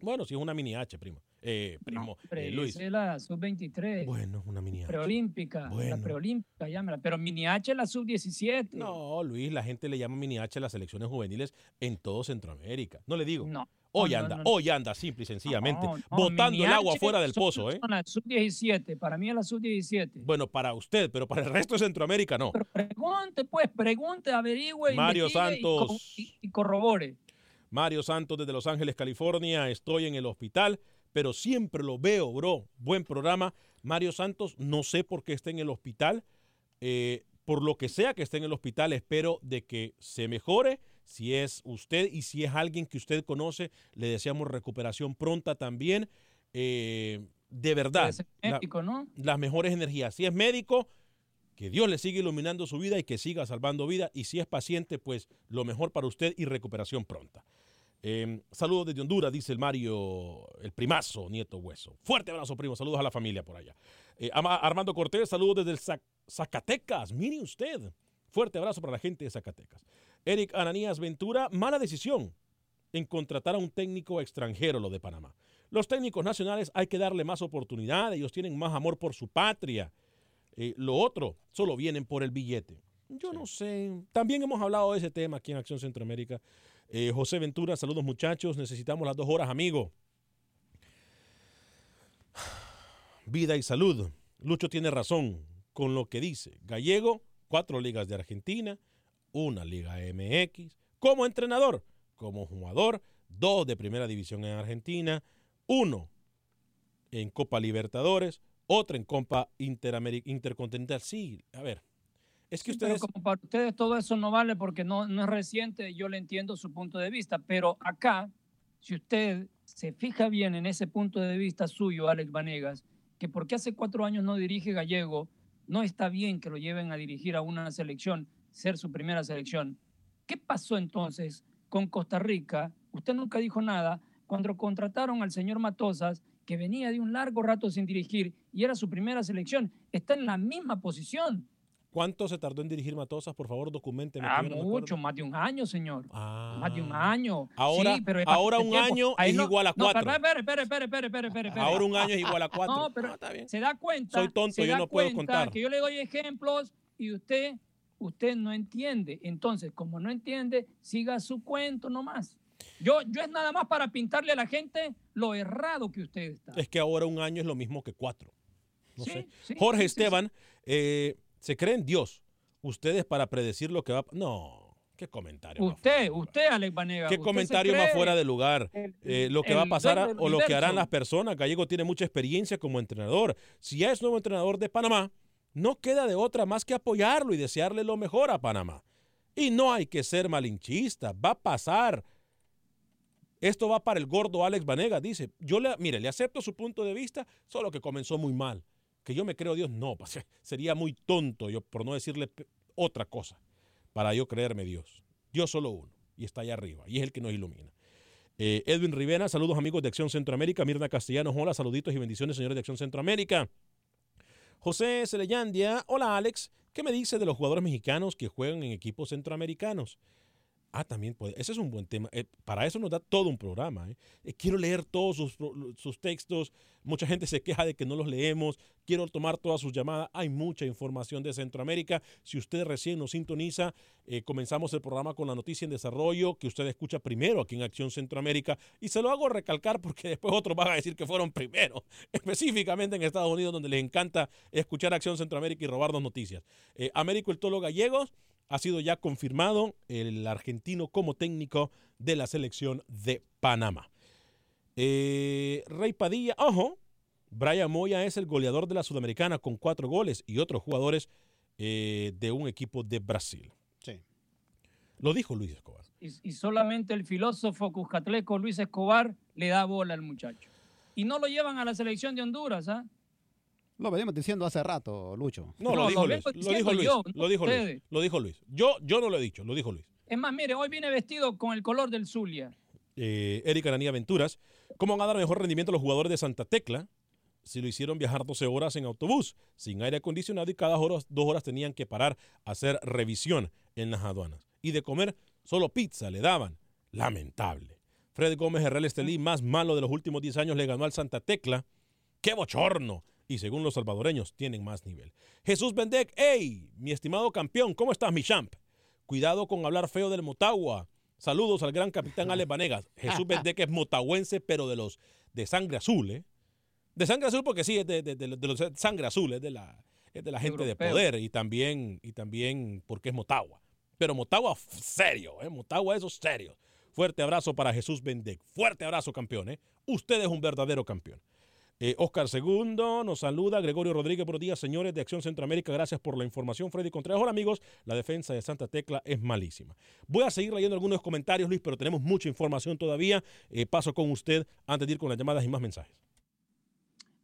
Bueno, sí es una mini H, primo. Eh, primo, eh, Luis. es la sub-23. Bueno, una mini H. Preolímpica. Bueno. La preolímpica, llámela. Pero mini H es la sub-17. No, Luis, la gente le llama mini H a las selecciones juveniles en todo Centroamérica. No le digo. No. Hoy no, anda, hoy anda, simple y sencillamente, botando el agua fuera del pozo, ¿eh? son la sub-17. Para mí es la sub-17. Bueno, para usted, pero para el resto de Centroamérica no. Pregunte, pues, pregunte, averigüe, Mario Santos. y- y corrobore. Mario Santos desde Los Ángeles, California. Estoy en el hospital, pero siempre lo veo, bro. Buen programa. Mario Santos, no sé por qué está en el hospital. Eh, por lo que sea que esté en el hospital, espero de que se mejore. Si es usted y si es alguien que usted conoce, le deseamos recuperación pronta también. Eh, de verdad, la- médico, ¿no? las mejores energías. Si es médico, que Dios le siga iluminando su vida y que siga salvando vida. Y si es paciente, pues lo mejor para usted y recuperación pronta. Eh, saludos desde Honduras, dice el Mario, el primazo, nieto hueso. Fuerte abrazo, primo. Saludos a la familia por allá. Eh, Armando Cortés, saludos desde el Zac- Zacatecas. Mire usted. Fuerte abrazo para la gente de Zacatecas. Eric Ananías Ventura, mala decisión en contratar a un técnico extranjero, lo de Panamá. Los técnicos nacionales hay que darle más oportunidad, ellos tienen más amor por su patria. Eh, lo otro, solo vienen por el billete. Yo no sé. También hemos hablado de ese tema aquí en Acción Centroamérica. Eh, José Ventura, saludos muchachos. Necesitamos las dos horas, amigo. Vida y salud. Lucho tiene razón con lo que dice. Gallego, cuatro ligas de Argentina, una liga MX. Como entrenador, como jugador, dos de primera división en Argentina, uno en Copa Libertadores, otra en Copa Intercontinental. Sí, a ver. Es que Sí, pero ustedes... como para ustedes todo eso no vale porque no, no es reciente, yo le entiendo su punto de vista, pero acá, si usted se fija bien en ese punto de vista suyo, Alex Vanegas, que porque hace cuatro años no dirige Gallego, no está bien que lo lleven a dirigir a una selección, ser su primera selección. ¿Qué pasó entonces con Costa Rica? Usted nunca dijo nada cuando contrataron al señor Matosas, que venía de un largo rato sin dirigir y era su primera selección. Está en la misma posición. ¿Cuánto se tardó en dirigir Matosas? Por favor, documenteme. Ah, no mucho, más de un año, señor. Más de un año. Ahora- Sí, pero ahora un tiempo. año Ahí es no- igual a no, cuatro. espere, espere, espere, espere, espere, espere, espere. Ahora un año es igual a cuatro. No, pero se da cuenta. Soy tonto, yo no puedo contar. Que yo le doy ejemplos y usted, usted no entiende. Entonces, como no entiende, siga su cuento nomás. Yo, yo es nada más para pintarle a la gente lo errado que usted está. Es que ahora un año es lo mismo que cuatro. No Sí, sé. sí, Jorge sí, Esteban, eh, ¿se cree en Dios? ¿Ustedes para predecir lo que va a... No, qué comentario. Usted, usted, Alex Vanega. ¿Qué comentario más fuera de lugar? el- Eh, lo que va a pasar o lo que harán las personas. Gallego tiene mucha experiencia como entrenador. Si ya es nuevo entrenador de Panamá, no queda de otra más que apoyarlo y desearle lo mejor a Panamá. Y no hay que ser malinchista. Va a pasar. Esto va para el gordo Alex Vanega. Dice, yo le, mire, le acepto su punto de vista, solo que comenzó muy mal. Que yo me creo Dios, no, pues, sería muy tonto yo por no decirle otra cosa para yo creerme Dios. Dios solo uno y está allá arriba y es el que nos ilumina. Eh, Edwin Rivera, saludos amigos de Acción Centroamérica. Mirna Castellanos, hola, saluditos y bendiciones señores de Acción Centroamérica. José Celeyandia, hola Alex, ¿qué me dice de los jugadores mexicanos que juegan en equipos centroamericanos? Ah, también puede. Ese es un buen tema. Eh, para eso nos da todo un programa. ¿eh? Eh, quiero leer todos sus, sus textos. Mucha gente se queja de que no los leemos. Quiero tomar todas sus llamadas. Hay mucha información de Centroamérica. Si usted recién nos sintoniza, comenzamos el programa con la noticia en desarrollo que usted escucha primero aquí en Acción Centroamérica. Y se lo hago recalcar porque después otros van a decir que fueron primero. Específicamente en Estados Unidos, donde les encanta escuchar Acción Centroamérica y robarnos noticias. Américo El Tolo Gallegos ha sido ya confirmado el argentino como técnico de la selección de Panamá. Eh, Rey Padilla, ojo, Brian Moya es el goleador de la Sudamericana con cuatro goles y otros jugadores eh, de un equipo de Brasil. Sí. Lo dijo Luis Escobar. Y, y solamente el filósofo cuscatleco Luis Escobar le da bola al muchacho. Y no lo llevan a la selección de Honduras, ¿ah? Lo venimos diciendo hace rato, Lucho. No, No, lo lo dijo Luis. Lo dijo Luis. yo, Lo no dijo Luis. Lo dijo Luis. Yo, yo no lo he dicho, lo dijo Luis. Es más, mire, hoy viene vestido con el color del Zulia. eh, Erika Aranía Venturas, ¿cómo van a dar mejor rendimiento los jugadores de Santa Tecla si lo hicieron viajar 12 horas en autobús, sin aire acondicionado y cada hora- dos horas tenían que parar a hacer revisión en las aduanas? Y de comer solo pizza le daban. Lamentable. Fred Gómez Herrera Estelí, más malo de los últimos 10 años, le ganó al Santa Tecla. ¡Qué bochorno! Y según los salvadoreños, tienen más nivel. Jesús Bendec, ¡hey! Mi estimado campeón, ¿cómo estás, mi champ? Cuidado con hablar feo del Motagua. Saludos al gran capitán Alex Vanegas. Jesús Bendec es motahuense, pero de los de sangre azul, ¿eh? De sangre azul porque sí, es de, de- de- de los de sangre azul, es de la, es de la gente Europeo. de poder y también, y también porque es Motagua. Pero Motagua serio, ¿eh? Motagua eso serio. Fuerte abrazo para Jesús Bendec. Fuerte abrazo, campeón, ¿eh? Usted es un verdadero campeón. Eh, Oscar Segundo nos saluda. Gregorio Rodríguez, buenos días, señores de Acción Centroamérica. Gracias por la información, Freddy Contreras. Hola, amigos. La defensa de Santa Tecla es malísima. Voy a seguir leyendo algunos comentarios, Luis, pero tenemos mucha información todavía. Eh, paso con usted antes de ir con las llamadas y más mensajes.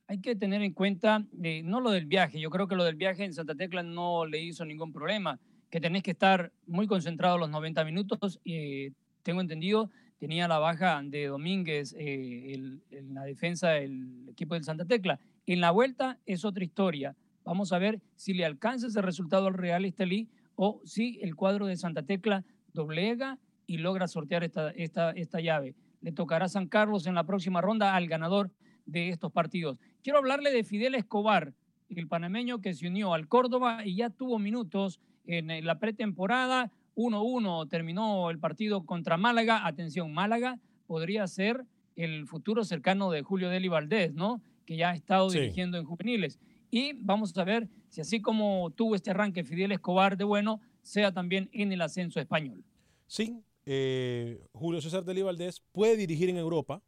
Hay que tener en cuenta, eh, no lo del viaje, yo creo que lo del viaje en Santa Tecla no le hizo ningún problema, que tenés que estar muy concentrado los 90 minutos. eh, tengo entendido, tenía la baja de Domínguez eh, en la defensa del equipo del Santa Tecla. En la vuelta es otra historia. Vamos a ver si le alcanza ese resultado al Real Estelí o si el cuadro de Santa Tecla doblega y logra sortear esta, esta, esta llave. Le tocará San Carlos en la próxima ronda al ganador de estos partidos. Quiero hablarle de Fidel Escobar, el panameño que se unió al Córdoba y ya tuvo minutos en eh, la pretemporada. 1-1 terminó el partido contra Málaga. Atención, Málaga podría ser el futuro cercano de Julio Deli Valdés, ¿no? Que ya ha estado Sí. dirigiendo en juveniles. Y vamos a ver si así como tuvo este arranque Fidel Escobar de bueno, sea también en el ascenso español. Sí, eh, Julio César Deli Valdés puede dirigir en Europa,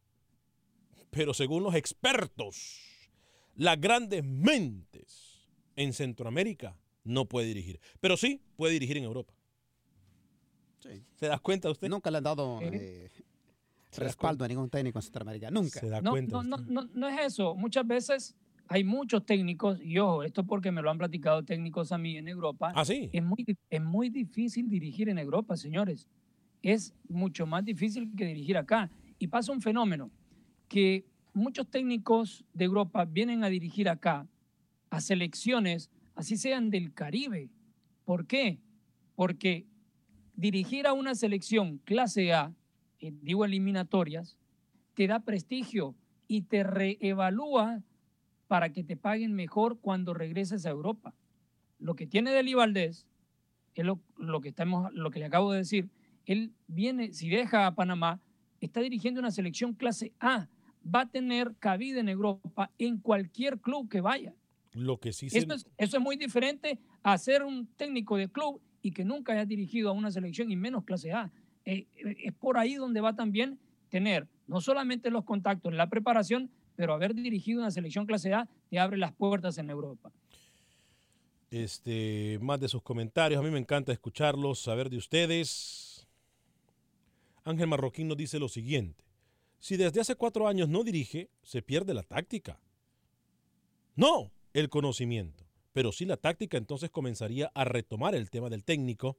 pero según los expertos, las grandes mentes en Centroamérica no puede dirigir. Pero sí puede dirigir en Europa. ¿Se da cuenta usted? Nunca le han dado eh, respaldo a ningún técnico en Centroamérica. Nunca. Se da no, cuenta. no, no, no, no es eso. Muchas veces hay muchos técnicos, y ojo, esto porque me lo han platicado técnicos a mí en Europa. Ah, sí. Es muy, es muy difícil dirigir en Europa, señores. Es mucho más difícil que dirigir acá. Y pasa un fenómeno, que muchos técnicos de Europa vienen a dirigir acá a selecciones, así sean del Caribe. ¿Por qué? Porque dirigir a una selección clase A, eh, digo eliminatorias, te da prestigio y te reevalúa para que te paguen mejor cuando regreses a Europa. Lo que tiene Deli Valdés es lo, lo que, estamos, lo que le acabo de decir. Él viene, si deja a Panamá, está dirigiendo una selección clase A. Va a tener cabida en Europa en cualquier club que vaya. Lo que sí se... Esto es, eso es muy diferente a ser un técnico de club y que nunca haya dirigido a una selección y menos clase A. Eh, eh, es por ahí donde va también tener no solamente los contactos, la preparación, pero haber dirigido una selección clase A te abre las puertas en Europa. Este, más de sus comentarios. A mí me encanta escucharlos, saber de ustedes. Ángel Marroquín nos dice lo siguiente. Si desde hace cuatro años no dirige, se pierde la táctica. No el conocimiento, pero sí la táctica, entonces comenzaría a retomar el tema del técnico,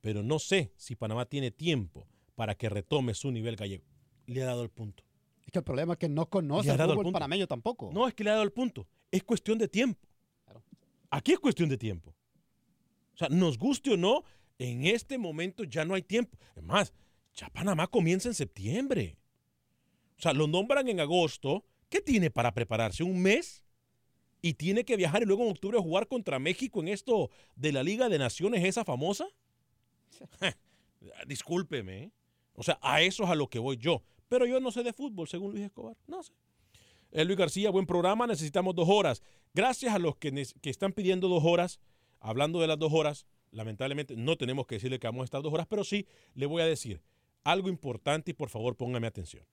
pero no sé si Panamá tiene tiempo para que retome su nivel gallego. Le ha dado el punto. Es que el problema es que no conoce el dado el fútbol panameño tampoco. No, es que le ha dado el punto. Es cuestión de tiempo. Aquí es cuestión de tiempo. O sea, nos guste o no, en este momento ya no hay tiempo. Es más, ya Panamá comienza en septiembre. O sea, lo nombran en agosto. ¿Qué tiene para prepararse? ¿Un mes? ¿Y tiene que viajar y luego en octubre a jugar contra México en esto de la Liga de Naciones, esa famosa? Discúlpeme. ¿eh? O sea, a eso es a lo que voy yo. Pero yo no sé de fútbol, según Luis Escobar. No sé. Eh, Luis García, buen programa, necesitamos dos horas. Gracias a los que, que están pidiendo dos horas, hablando de las dos horas, lamentablemente no tenemos que decirle que vamos a estar dos horas, pero sí le voy a decir algo importante y por favor póngame atención.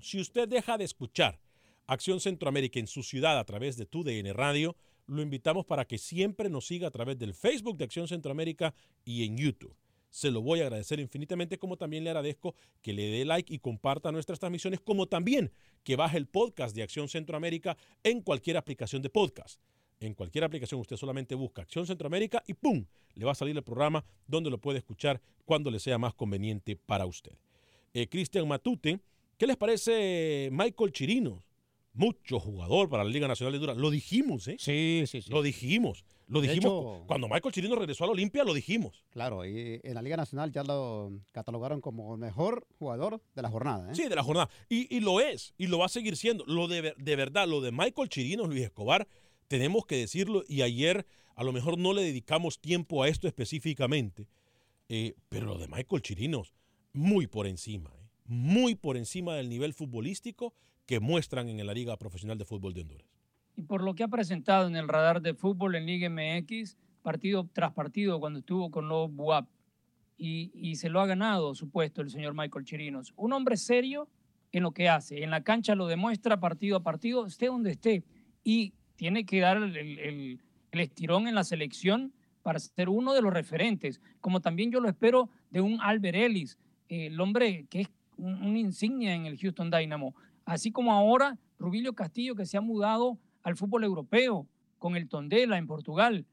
Si usted deja de escuchar Acción Centroamérica en su ciudad a través de tu DN Radio, lo invitamos para que siempre nos siga a través del Facebook de Acción Centroamérica y en YouTube. Se lo voy a agradecer infinitamente, como también le agradezco que le dé like y comparta nuestras transmisiones, como también que baje el podcast de Acción Centroamérica en cualquier aplicación de podcast. En cualquier aplicación usted solamente busca Acción Centroamérica y ¡pum! Le va a salir el programa donde lo puede escuchar cuando le sea más conveniente para usted. Eh, Cristian Matute, ¿qué les parece Michael Chirinos? Mucho jugador para la Liga Nacional de Honduras. Lo dijimos, ¿eh? Sí, sí, sí. Lo dijimos. Lo De dijimos. hecho- Cuando Michael Chirinos regresó a la Olimpia, lo dijimos. Claro, y en la Liga Nacional ya lo catalogaron como el mejor jugador de la jornada. ¿eh? Sí, de la jornada. Y, y lo es, y lo va a seguir siendo. Lo de, de verdad, lo de Michael Chirinos, Luis Escobar, tenemos que decirlo, y ayer a lo mejor no le dedicamos tiempo a esto específicamente, eh, pero lo de Michael Chirinos, muy por encima, ¿eh? muy por encima del nivel futbolístico que muestran en la Liga Profesional de Fútbol de Honduras. Y por lo que ha presentado en el radar de fútbol en Liga MX, partido tras partido cuando estuvo con los Buap, y, y se lo ha ganado su puesto el señor Michael Chirinos. Un hombre serio en lo que hace, en la cancha lo demuestra partido a partido, esté donde esté, y tiene que dar el, el- el estirón en la selección para ser uno de los referentes, como también yo lo espero de un Albert Ellis, el hombre que es un- una insignia en el Houston Dynamo, así como ahora Rubilio Castillo que se ha mudado al fútbol europeo con el Tondela en Portugal,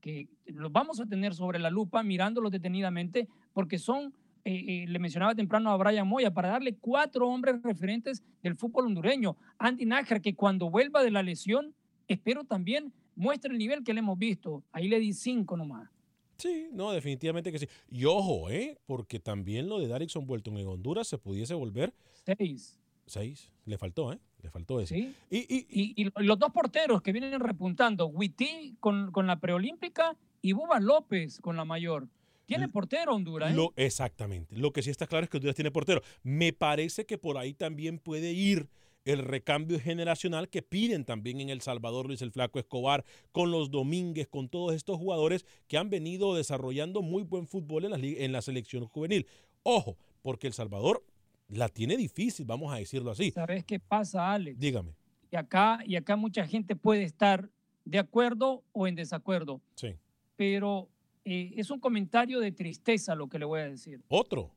que los vamos a tener sobre la lupa mirándolos detenidamente porque son, eh, eh, le mencionaba temprano a Brian Moya, para darle cuatro hombres referentes del fútbol hondureño. Andy Nájar, que cuando vuelva de la lesión, espero también muestre el nivel que le hemos visto. Ahí le di cinco nomás. Sí, no, definitivamente que sí. Y ojo, ¿eh? Porque también lo de Darixon Bolton en Honduras se pudiese volver. Seis. Seis. Le faltó, ¿eh? Le faltó ese. ¿sí? Y, y, y los dos porteros que vienen repuntando, Witty con, con la preolímpica y Buba López con la mayor. Tiene portero Honduras, ¿eh? Lo, exactamente. Lo que sí está claro es que Honduras tiene portero. Me parece que por ahí también puede ir el recambio generacional que piden también en El Salvador Luis el Flaco Escobar, con los Domínguez, con todos estos jugadores que han venido desarrollando muy buen fútbol en la, en la selección juvenil. Ojo, porque El Salvador la tiene difícil, vamos a decirlo así. ¿Sabes qué pasa, Alex? Dígame. Y acá, y acá mucha gente puede estar de acuerdo o en desacuerdo, Sí. pero eh, es un comentario de tristeza lo que le voy a decir. Otro.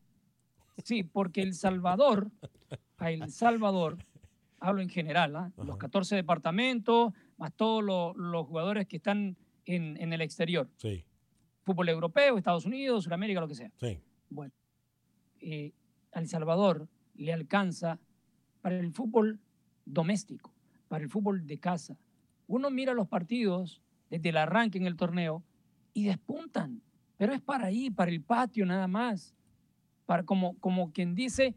Sí, porque El Salvador, a El Salvador, hablo en general, ¿ah? los 14 departamentos, más todos los, los jugadores que están en, en el exterior, Sí, fútbol europeo, Estados Unidos, Sudamérica, lo que sea. sí. Bueno, eh, a El Salvador le alcanza para el fútbol doméstico, para el fútbol de casa. Uno mira los partidos desde el arranque en el torneo y despuntan, pero es para ahí, para el patio nada más, para como, como quien dice,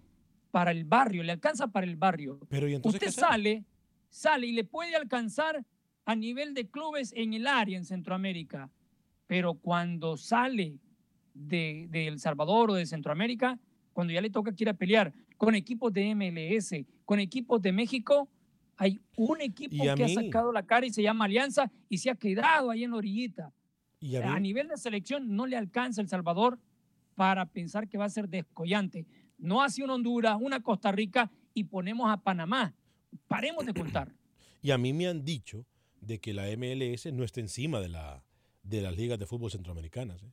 para el barrio, le alcanza para el barrio. Pero ¿y entonces Usted sale, sale y le puede alcanzar a nivel de clubes en el área en Centroamérica, pero cuando sale de, de El Salvador o de Centroamérica, cuando ya le toca que ir a pelear con equipos de MLS, con equipos de México, hay un equipo que mí- ha sacado la cara y se llama Alianza y se ha quedado ahí en la orillita. Y a a, nivel de selección no le alcanza El Salvador para pensar que va a ser descollante. No hace una Honduras, una Costa Rica y ponemos a Panamá. Paremos de contar. Y a mí me han dicho de que la MLS no está encima de, la, de las ligas de fútbol centroamericanas. ¿eh?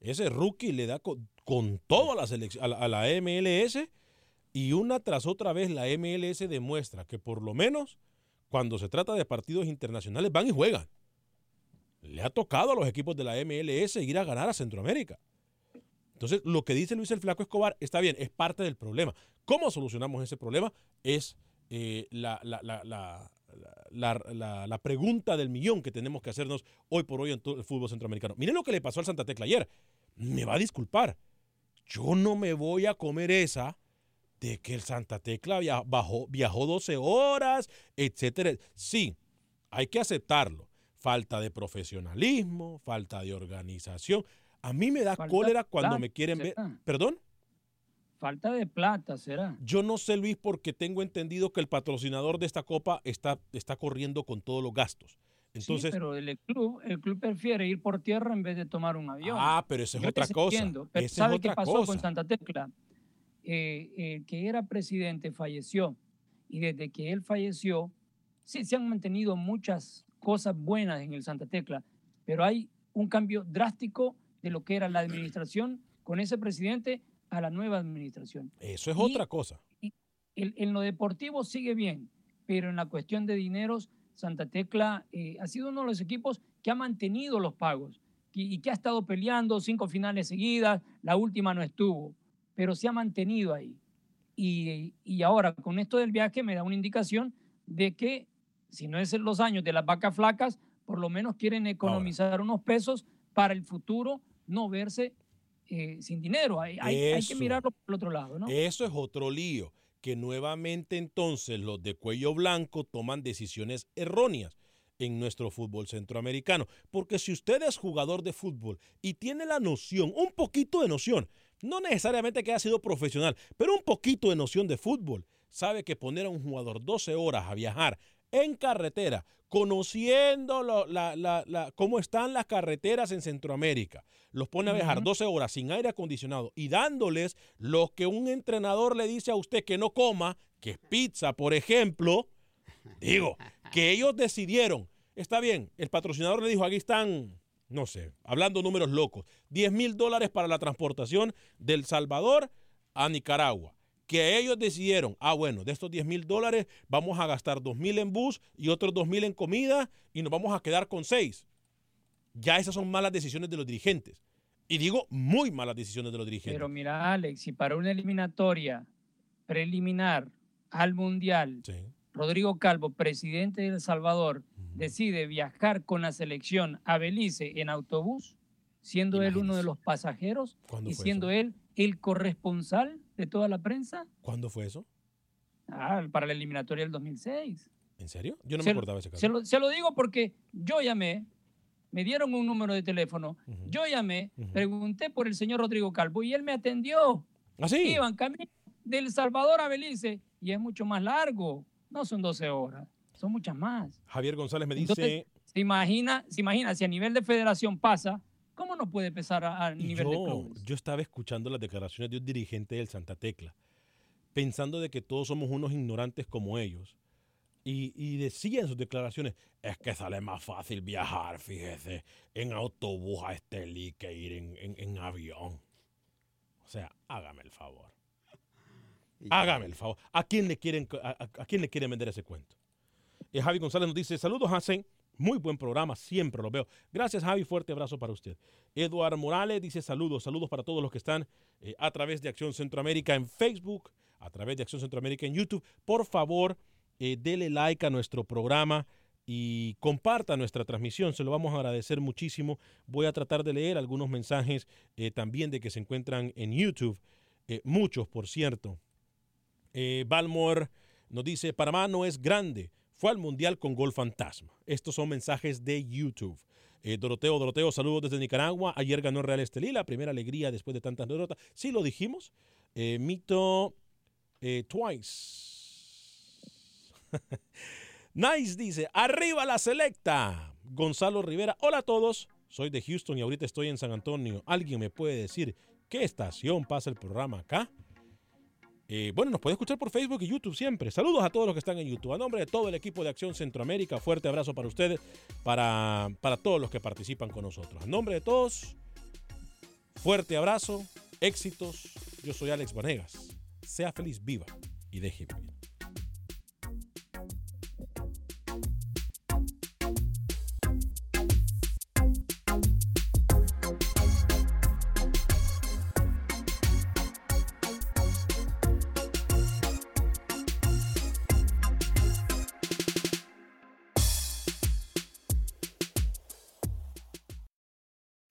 Ese rookie le da con, con todo a la, selec- a, la, MLS y una tras otra vez la MLS demuestra que por lo menos cuando se trata de partidos internacionales van y juegan. Le ha tocado a los equipos de la MLS ir a ganar a Centroamérica. Entonces, lo que dice Luis el Flaco Escobar está bien, es parte del problema. ¿Cómo solucionamos ese problema? Es eh, la- la- la- la- pregunta del millón que tenemos que hacernos hoy por hoy en todo el fútbol centroamericano. Miren lo que le pasó al Santa Tecla ayer. Me va a disculpar. Yo no me voy a comer esa de que el Santa Tecla via- bajó- viajó 12 horas, etcétera. Sí, hay que aceptarlo. Falta de profesionalismo, falta de organización. A mí me da Falta cólera cuando me quieren ver. ¿Perdón? Falta de plata, será. Yo no sé, Luis, porque tengo entendido que el patrocinador de esta copa está, está corriendo con todos los gastos. Entonces, sí, pero el club, el club prefiere ir por tierra en vez de tomar un avión. Ah, pero esa es otra cosa. entiendo, pero Esa es ¿sabe otra qué pasó cosa. con Santa Tecla? Eh, el que era presidente falleció y desde que él falleció, sí se han mantenido muchas cosas buenas en el Santa Tecla, pero hay un cambio drástico de lo que era la administración con ese presidente a la nueva administración. eso es Y- otra cosa. el- en lo deportivo sigue bien, pero en la cuestión de dineros, Santa Tecla eh, ha sido uno de los equipos que ha mantenido los pagos y, y que ha estado peleando cinco finales seguidas, la última no estuvo, pero se ha mantenido ahí. Y, y ahora con esto del viaje me da una indicación de que si no es en los años de las vacas flacas, por lo menos quieren economizar unos pesos para el futuro, no verse eh, sin dinero. Hay, hay- hay que mirarlo por el otro lado, ¿no? Eso es otro lío, que nuevamente entonces los de cuello blanco toman decisiones erróneas en nuestro fútbol centroamericano. Porque si usted es jugador de fútbol y tiene la noción, un poquito de noción, no necesariamente que haya sido profesional, pero un poquito de noción de fútbol, sabe que poner a un jugador 12 horas a viajar en carretera, conociendo lo- la- la- la- cómo están las carreteras en Centroamérica, los pone a viajar Ujú. 12 horas sin aire acondicionado y dándoles lo que un entrenador le dice a usted que no coma, que es pizza, por ejemplo, digo, que ellos decidieron, está bien, el patrocinador le dijo, aquí están, no sé, hablando números locos, 10 mil dólares para la transportación del Salvador a Nicaragua. Que ellos decidieron, ah, bueno, de estos 10 mil dólares vamos a gastar 2 mil en bus y otros 2 mil en comida y nos vamos a quedar con 6. Ya esas son malas decisiones de los dirigentes. Y digo, muy malas decisiones de los dirigentes. Pero mira, Alex, si para una eliminatoria preliminar al Mundial, Rodrigo Calvo, presidente de El Salvador, decide viajar con la selección a Belice en autobús, siendo él uno de los pasajeros ¿Cuándo y siendo él el corresponsal de toda la prensa ¿Cuándo fue eso? ah, para la eliminatoria del 2006. ¿En serio? Yo no Se me acordaba ese caso. Se lo, se lo digo porque yo llamé, me dieron un número de teléfono, yo llamé, pregunté por el señor Rodrigo Calvo y él me atendió. ¿Ah, sí? Iban camino del Salvador a Belice y es mucho más largo. No son 12 horas, son muchas más. Javier González me dice, Entonces, se imagina, se imagina si a nivel de federación pasa, ¿cómo no puede pesar a, a Y nivel de yo, clubes? yo estaba escuchando las declaraciones de un dirigente del Santa Tecla, pensando de que todos somos unos ignorantes como ellos. Y, y decía en sus declaraciones, es que sale más fácil viajar, fíjese, en autobús a Estelí que ir en, en- en avión. O sea, hágame el favor. Hágame el favor. ¿A quién le quieren, a, a- a quién le quieren vender ese cuento? Eh, Javi González nos dice, saludos Hacen, muy buen programa, siempre lo veo. Gracias Javi, fuerte abrazo para usted. Eduardo Morales dice saludos, saludos para todos los que están eh, a través de Acción Centroamérica en Facebook, a través de Acción Centroamérica en YouTube. Por favor, eh, dele like a nuestro programa y comparta nuestra transmisión, se lo vamos a agradecer muchísimo. Voy a tratar de leer algunos mensajes eh, también de que se encuentran en YouTube, eh, muchos por cierto. Balmore nos dice, Panamá no es grande, fue al Mundial con gol fantasma. Estos son mensajes de YouTube. Eh, Doroteo, Doroteo, saludos desde Nicaragua. Ayer ganó Real Estelí, la primera alegría después de tantas derrotas. Sí, lo dijimos. Eh, Mito eh, Twice. nice dice, arriba la selecta. Gonzalo Rivera, hola a todos. Soy de Houston y ahorita estoy en San Antonio. ¿Alguien me puede decir qué estación pasa el programa acá? Eh, bueno, nos puede escuchar por Facebook y YouTube siempre. Saludos a todos los que están en YouTube. A nombre de todo el equipo de Acción Centroamérica, fuerte abrazo para ustedes, para, para todos los que participan con nosotros. A nombre de todos, fuerte abrazo, éxitos. Yo soy Alex Vanegas. Sea feliz, viva y deje.